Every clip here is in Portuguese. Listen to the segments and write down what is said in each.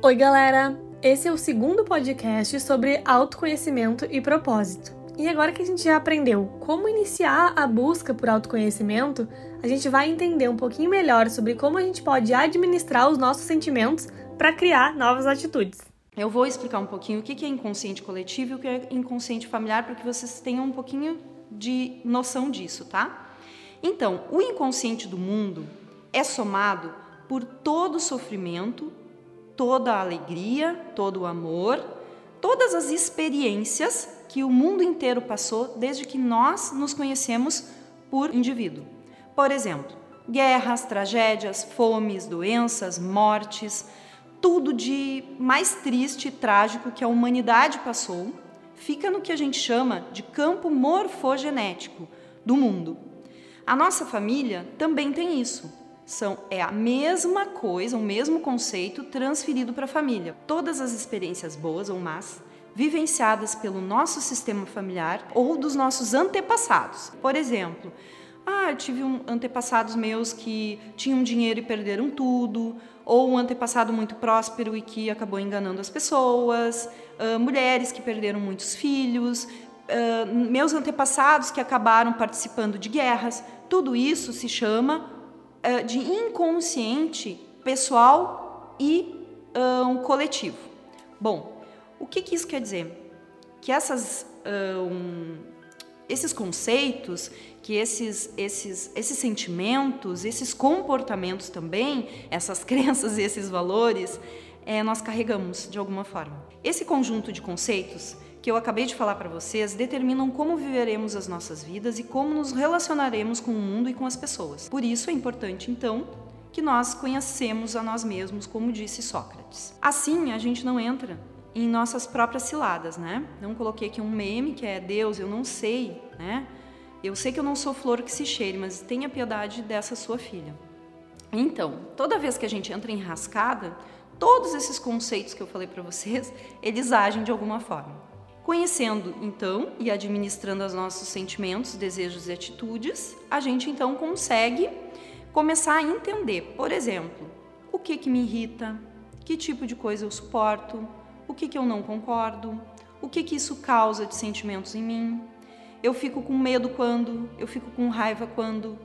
Oi, galera! Esse é o segundo podcast sobre autoconhecimento e propósito. E agora que a gente já aprendeu como iniciar a busca por autoconhecimento, a gente vai entender um pouquinho melhor sobre como a gente pode administrar os nossos sentimentos para criar novas atitudes. Eu vou explicar um pouquinho o que é inconsciente coletivo e o que é inconsciente familiar para que vocês tenham um pouquinho de noção disso, tá? Então, o inconsciente do mundo é somado por todo o sofrimento toda a alegria, todo o amor, todas as experiências que o mundo inteiro passou desde que nós nos conhecemos por indivíduo. Por exemplo, guerras, tragédias, fomes, doenças, mortes, tudo de mais triste e trágico que a humanidade passou, fica no que a gente chama de campo morfogenético do mundo. A nossa família também tem isso são é a mesma coisa, o mesmo conceito transferido para a família. Todas as experiências boas ou más vivenciadas pelo nosso sistema familiar ou dos nossos antepassados. Por exemplo, ah, eu tive um, antepassados meus que tinham dinheiro e perderam tudo, ou um antepassado muito próspero e que acabou enganando as pessoas, uh, mulheres que perderam muitos filhos, uh, meus antepassados que acabaram participando de guerras. Tudo isso se chama uh, de inconsciente pessoal e uh, um coletivo. Bom, o que, que, isso quer dizer? Que essas, uh, um, esses conceitos, que esses, esses, esses sentimentos, esses comportamentos também, essas crenças e esses valores, é, nós carregamos de alguma forma. Esse conjunto de conceitos que eu acabei de falar para vocês determinam como viveremos as nossas vidas e como nos relacionaremos com o mundo e com as pessoas. Por isso é importante, então, que nós conhecemos a nós mesmos, como disse Sócrates. Assim, a gente não entra em nossas próprias ciladas, né? Não coloquei aqui um meme que é Deus, eu não sei, né? Eu sei que eu não sou flor que se cheire, mas tenha piedade dessa sua filha. Então, toda vez que a gente entra em rascada, todos esses conceitos que eu falei para vocês, eles agem de alguma forma. Conhecendo, então, e administrando os nossos sentimentos, desejos e atitudes, a gente então consegue começar a entender, por exemplo, o que, que me irrita, que tipo de coisa eu suporto, o que, que eu não concordo, o que, que isso causa de sentimentos em mim. Eu fico com medo quando, eu fico com raiva quando,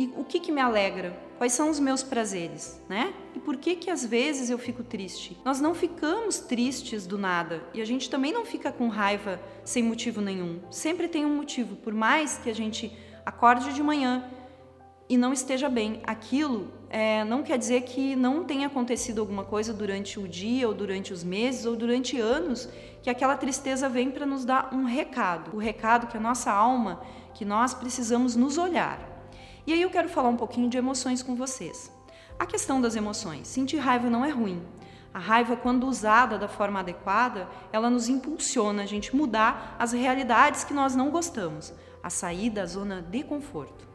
e o que, que me alegra? Quais são os meus prazeres, né? E por que que às vezes eu fico triste? Nós não ficamos tristes do nada e a gente também não fica com raiva sem motivo nenhum. Sempre tem um motivo, por mais que a gente acorde de manhã e não esteja bem. Aquilo é, não quer dizer que não tenha acontecido alguma coisa durante o dia, ou durante os meses, ou durante anos, que aquela tristeza vem para nos dar um recado. O recado que a nossa alma, que nós precisamos nos olhar. E aí eu quero falar um pouquinho de emoções com vocês. A questão das emoções. Sentir raiva não é ruim. A raiva, quando usada da forma adequada, ela nos impulsiona a gente mudar as realidades que nós não gostamos, a sair da zona de conforto,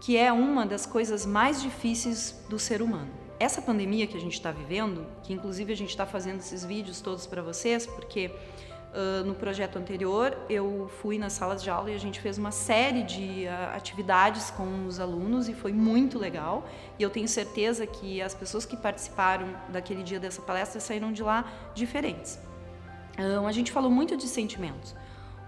que é uma das coisas mais difíceis do ser humano. Essa pandemia que a gente está vivendo, que inclusive a gente está fazendo esses vídeos todos para vocês, porque Uh, no projeto anterior, eu fui nas salas de aula e a gente fez uma série de uh, atividades com os alunos e foi muito legal. E eu tenho certeza que as pessoas que participaram daquele dia dessa palestra saíram de lá diferentes. A gente falou muito de sentimentos.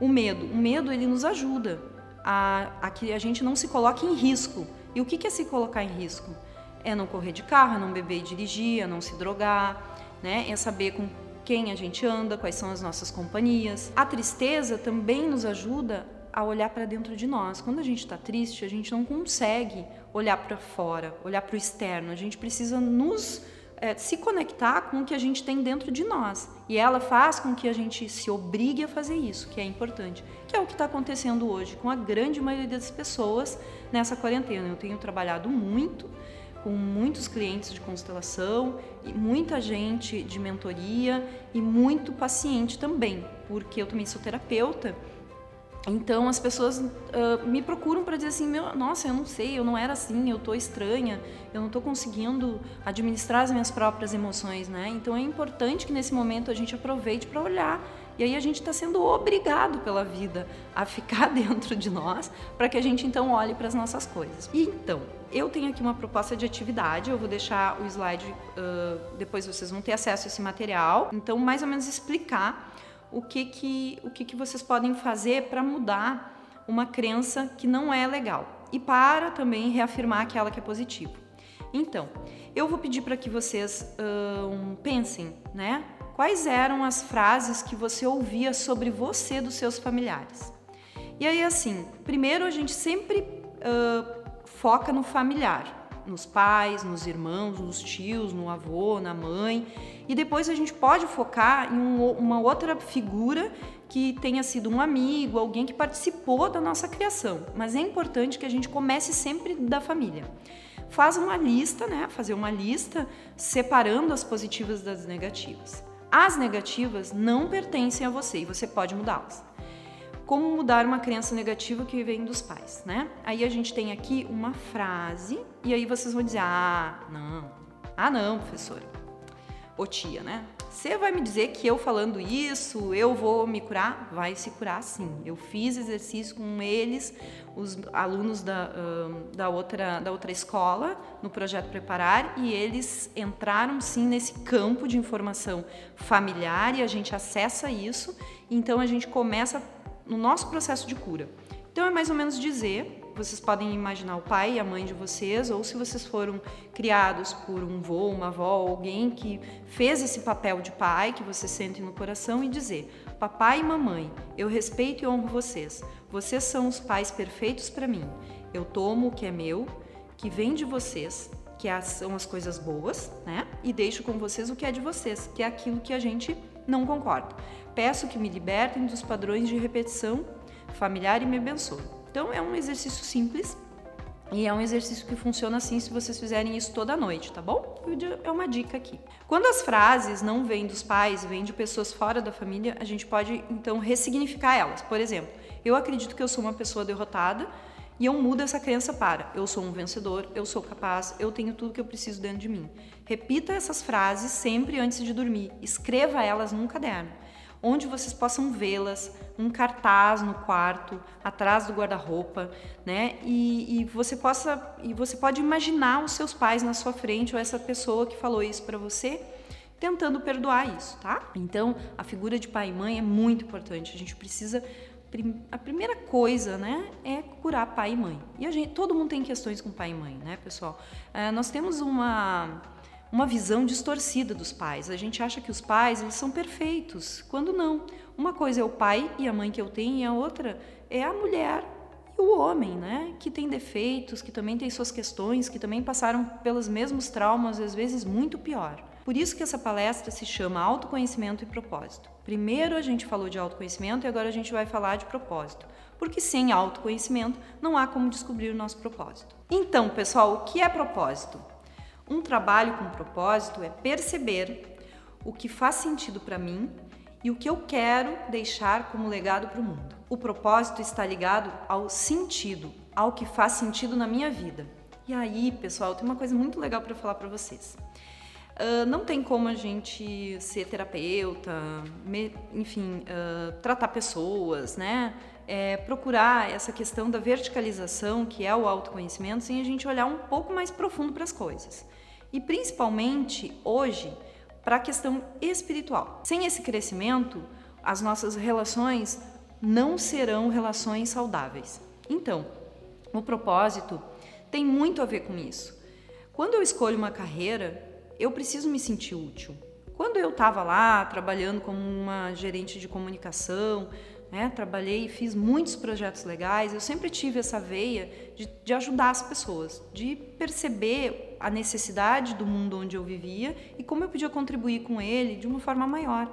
O medo, o medo ele nos ajuda a, a que a gente não se coloque em risco. E o que é se colocar em risco? É não correr de carro, é não beber e dirigir, é não se drogar, né? É saber com quem a gente anda, quais são as nossas companhias. A tristeza também nos ajuda a olhar para dentro de nós. Quando a gente está triste, a gente não consegue olhar para fora, olhar para o externo. A gente precisa nos é, se conectar com o que a gente tem dentro de nós. E ela faz com que a gente se obrigue a fazer isso, que é importante, que é o que está acontecendo hoje com a grande maioria das pessoas nessa quarentena. Eu tenho trabalhado muito muitos clientes de constelação e muita gente de mentoria e muito paciente também, porque eu também sou terapeuta. Então as pessoas uh, me procuram para dizer assim, meu, nossa, eu não sei, eu não era assim, eu tô estranha, eu não tô conseguindo administrar as minhas próprias emoções, né? Então é importante que nesse momento a gente aproveite para olhar E aí a gente está sendo obrigado pela vida a ficar dentro de nós para que a gente então olhe para as nossas coisas. E então, eu tenho aqui uma proposta de atividade, eu vou deixar o slide, uh, depois vocês vão ter acesso a esse material. Então, mais ou menos explicar o que, que, o que, que vocês podem fazer para mudar uma crença que não é legal e para também reafirmar aquela que é positiva. Então, eu vou pedir para que vocês uh, pensem, né? Quais eram as frases que você ouvia sobre você dos seus familiares? E aí, assim, primeiro a gente sempre uh, foca no familiar, nos pais, nos irmãos, nos tios, no avô, na mãe, e depois a gente pode focar em um, uma outra figura que tenha sido um amigo, alguém que participou da nossa criação. Mas é importante que a gente comece sempre da família faz uma lista, né? Fazer uma lista separando as positivas das negativas. As negativas não pertencem a você e você pode mudá-las. Como mudar uma crença negativa que vem dos pais, né? Aí a gente tem aqui uma frase e aí vocês vão dizer: "Ah, não. Ah, não, professora. Ô tia, né? Você vai me dizer que eu falando isso, eu vou me curar? Vai se curar sim. Eu fiz exercício com eles, os alunos da, uh, da, outra, da outra escola, no projeto Preparar, e eles entraram sim nesse campo de informação familiar e a gente acessa isso, então a gente começa no nosso processo de cura. Então é mais ou menos dizer vocês podem imaginar o pai e a mãe de vocês, ou se vocês foram criados por um vô, uma avó, alguém que fez esse papel de pai que você sente no coração e dizer: Papai e mamãe, eu respeito e honro vocês. Vocês são os pais perfeitos para mim. Eu tomo o que é meu, que vem de vocês, que são as coisas boas, né? E deixo com vocês o que é de vocês, que é aquilo que a gente não concorda. Peço que me libertem dos padrões de repetição familiar e me abençoe. Então é um exercício simples e é um exercício que funciona assim se vocês fizerem isso toda noite, tá bom? É uma dica aqui. Quando as frases não vêm dos pais, vêm de pessoas fora da família, a gente pode então ressignificar elas. Por exemplo, eu acredito que eu sou uma pessoa derrotada e eu mudo essa crença para eu sou um vencedor, eu sou capaz, eu tenho tudo que eu preciso dentro de mim. Repita essas frases sempre antes de dormir. Escreva elas num caderno onde vocês possam vê-las, um cartaz no quarto, atrás do guarda-roupa, né? E, e, você possa e você pode imaginar os seus pais na sua frente ou essa pessoa que falou isso para você, tentando perdoar isso, tá? Então, a figura de pai e mãe é muito importante. A gente precisa a primeira coisa, né, é curar pai e mãe. E a gente, todo mundo tem questões com pai e mãe, né, pessoal? É, nós temos uma uma visão distorcida dos pais. A gente acha que os pais eles são perfeitos, quando não. Uma coisa é o pai e a mãe que eu tenho e a outra é a mulher e o homem, né? Que tem defeitos, que também tem suas questões, que também passaram pelos mesmos traumas, às vezes muito pior. Por isso que essa palestra se chama Autoconhecimento e Propósito. Primeiro a gente falou de autoconhecimento e agora a gente vai falar de propósito. Porque sem autoconhecimento não há como descobrir o nosso propósito. Então, pessoal, o que é propósito? Um trabalho com propósito é perceber o que faz sentido para mim e o que eu quero deixar como legado para o mundo. O propósito está ligado ao sentido, ao que faz sentido na minha vida. E aí, pessoal, tem uma coisa muito legal para falar para vocês. Uh, não tem como a gente ser terapeuta, me, enfim, uh, tratar pessoas, né? É, procurar essa questão da verticalização, que é o autoconhecimento, sem a gente olhar um pouco mais profundo para as coisas e principalmente hoje para a questão espiritual. Sem esse crescimento, as nossas relações não serão relações saudáveis. Então, o propósito tem muito a ver com isso. Quando eu escolho uma carreira, eu preciso me sentir útil. Quando eu estava lá trabalhando como uma gerente de comunicação, né, trabalhei e fiz muitos projetos legais, eu sempre tive essa veia de, de ajudar as pessoas, de perceber a necessidade do mundo onde eu vivia e como eu podia contribuir com ele de uma forma maior.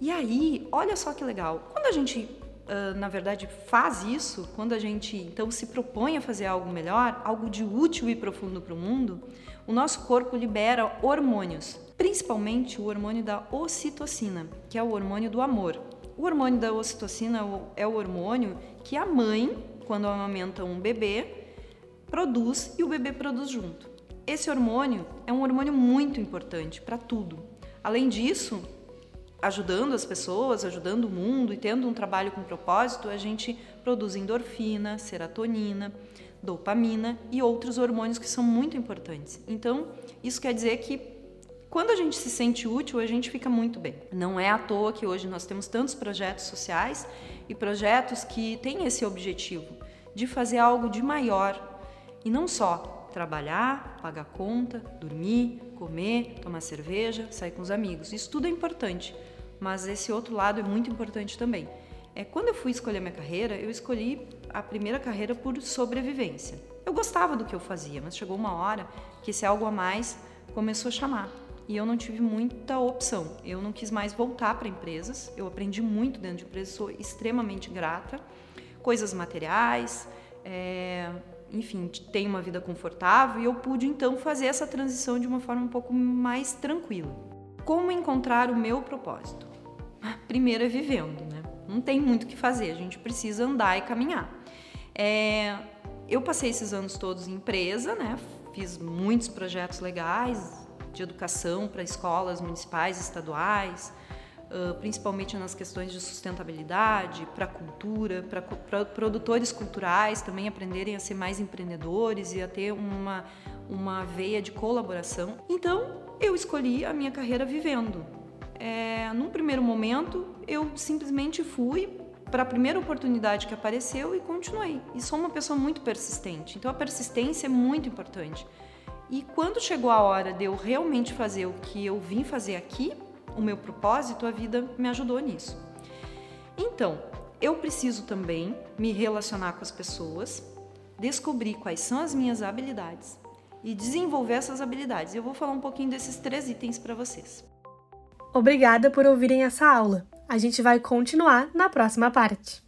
E aí, olha só que legal, quando a gente, uh, na verdade, faz isso, quando a gente então se propõe a fazer algo melhor, algo de útil e profundo para o mundo, o nosso corpo libera hormônios, principalmente o hormônio da ocitocina, que é o hormônio do amor. O hormônio da ocitocina é o hormônio que a mãe, quando amamenta um bebê, produz e o bebê produz junto. Esse hormônio é um hormônio muito importante para tudo. Além disso, ajudando as pessoas, ajudando o mundo e tendo um trabalho com propósito, a gente produz endorfina, serotonina, dopamina e outros hormônios que são muito importantes. Então, isso quer dizer que quando a gente se sente útil, a gente fica muito bem. Não é à toa que hoje nós temos tantos projetos sociais e projetos que têm esse objetivo de fazer algo de maior e não só trabalhar, pagar conta, dormir, comer, tomar cerveja, sair com os amigos. Isso tudo é importante, mas esse outro lado é muito importante também. É, quando eu fui escolher minha carreira, eu escolhi a primeira carreira por sobrevivência. Eu gostava do que eu fazia, mas chegou uma hora que esse algo a mais começou a chamar e eu não tive muita opção. Eu não quis mais voltar para empresas. Eu aprendi muito dentro de empresas, sou extremamente grata. Coisas materiais, é, enfim, tenho uma vida confortável e eu pude então fazer essa transição de uma forma um pouco mais tranquila. Como encontrar o meu propósito? Primeiro é vivendo, né? Não tem muito o que fazer, a gente precisa andar e caminhar. É, eu passei esses anos todos em empresa, né? Fiz muitos projetos legais de educação para escolas municipais, estaduais, principalmente nas questões de sustentabilidade, para cultura, para produtores culturais também aprenderem a ser mais empreendedores e a ter uma, uma veia de colaboração. Então, eu escolhi a minha carreira vivendo. É, num primeiro momento, eu simplesmente fui para a primeira oportunidade que apareceu e continuei. E sou uma pessoa muito persistente, então a persistência é muito importante. E quando chegou a hora de eu realmente fazer o que eu vim fazer aqui, o meu propósito, a vida me ajudou nisso. Então, eu preciso também me relacionar com as pessoas, descobrir quais são as minhas habilidades e desenvolver essas habilidades. Eu vou falar um pouquinho desses três itens para vocês. Obrigada por ouvirem essa aula. A gente vai continuar na próxima parte.